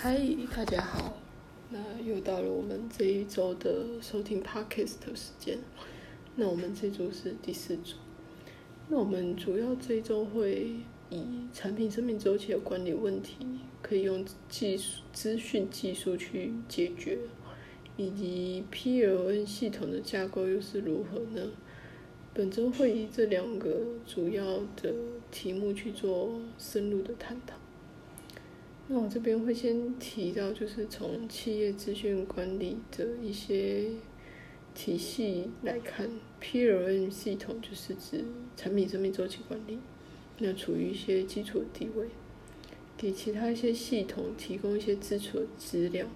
嗨，大家好，那又到了我们这一周的收听 podcast 时间。那我们这周是第四周。那我们主要这一周会以产品生命周期的管理问题，可以用技术资讯技术去解决，以及 PLN 系统的架构又是如何呢？本周会以这两个主要的题目去做深入的探讨。那我这边会先提到，就是从企业资讯管理的一些体系来看，PLM 系统就是指产品生命周期管理，那处于一些基础地位，给其他一些系统提供一些基础的资料，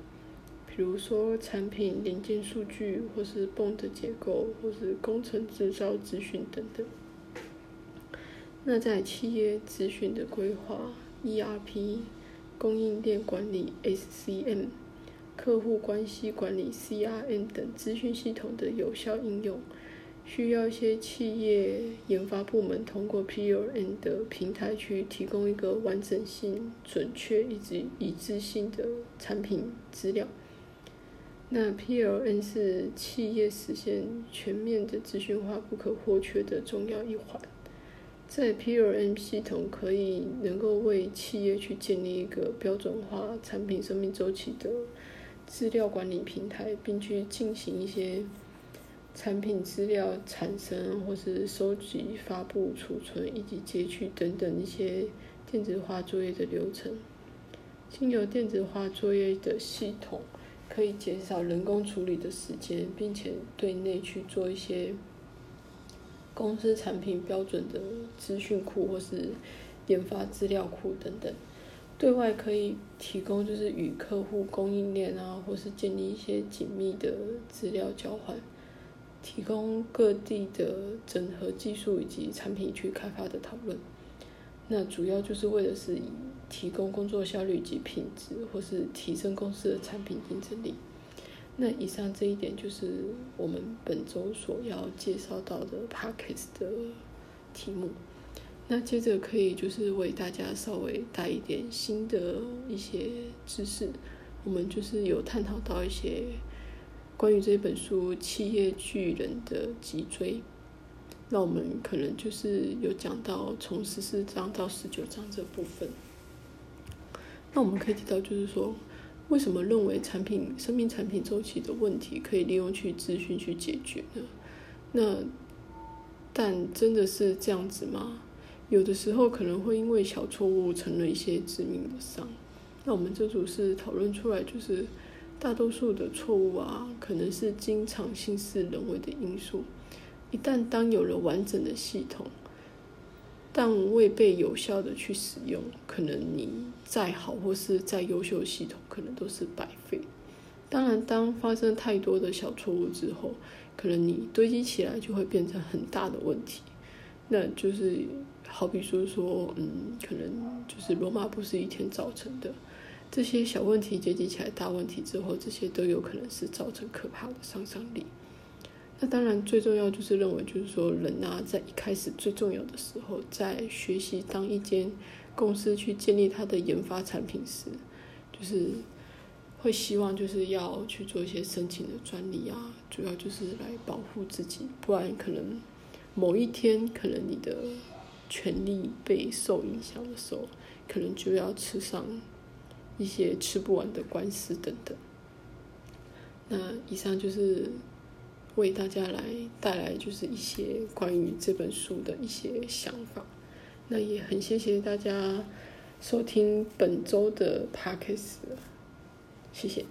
比如说产品零件数据，或是泵的结构，或是工程制造资讯等等。那在企业资讯的规划，ERP。供应链管理 （SCM）、客户关系管理 （CRM） 等资讯系统的有效应用，需要一些企业研发部门通过 PLM 的平台去提供一个完整性、准确以及一致性的产品资料。那 PLM 是企业实现全面的资讯化不可或缺的重要一环。在 PLM 系统可以能够为企业去建立一个标准化产品生命周期的资料管理平台，并去进行一些产品资料产生或是收集、发布、储存以及截取等等一些电子化作业的流程。经由电子化作业的系统，可以减少人工处理的时间，并且对内去做一些。公司产品标准的资讯库或是研发资料库等等，对外可以提供就是与客户供应链啊，或是建立一些紧密的资料交换，提供各地的整合技术以及产品去开发的讨论。那主要就是为了是以提供工作效率及品质，或是提升公司的产品竞争力。那以上这一点就是我们本周所要介绍到的 p a c k e s 的题目。那接着可以就是为大家稍微带一点新的一些知识。我们就是有探讨到一些关于这本书《企业巨人的脊椎》。那我们可能就是有讲到从十四章到十九章这部分。那我们可以提到就是说。为什么认为产品生命产品周期的问题可以利用去咨询去解决呢？那但真的是这样子吗？有的时候可能会因为小错误成了一些致命的伤。那我们这组是讨论出来，就是大多数的错误啊，可能是经常性是人为的因素。一旦当有了完整的系统，但未被有效的去使用，可能你再好或是再优秀的系统，可能都是白费。当然，当发生太多的小错误之后，可能你堆积起来就会变成很大的问题。那就是好比说说，嗯，可能就是罗马不是一天造成的，这些小问题结集起来大问题之后，这些都有可能是造成可怕的伤伤力。那当然，最重要就是认为，就是说，人啊，在一开始最重要的时候，在学习当一间公司去建立它的研发产品时，就是会希望就是要去做一些申请的专利啊，主要就是来保护自己，不然可能某一天，可能你的权利被受影响的时候，可能就要吃上一些吃不完的官司等等。那以上就是。为大家来带来就是一些关于这本书的一些想法，那也很谢谢大家收听本周的 p a d k a s 谢谢。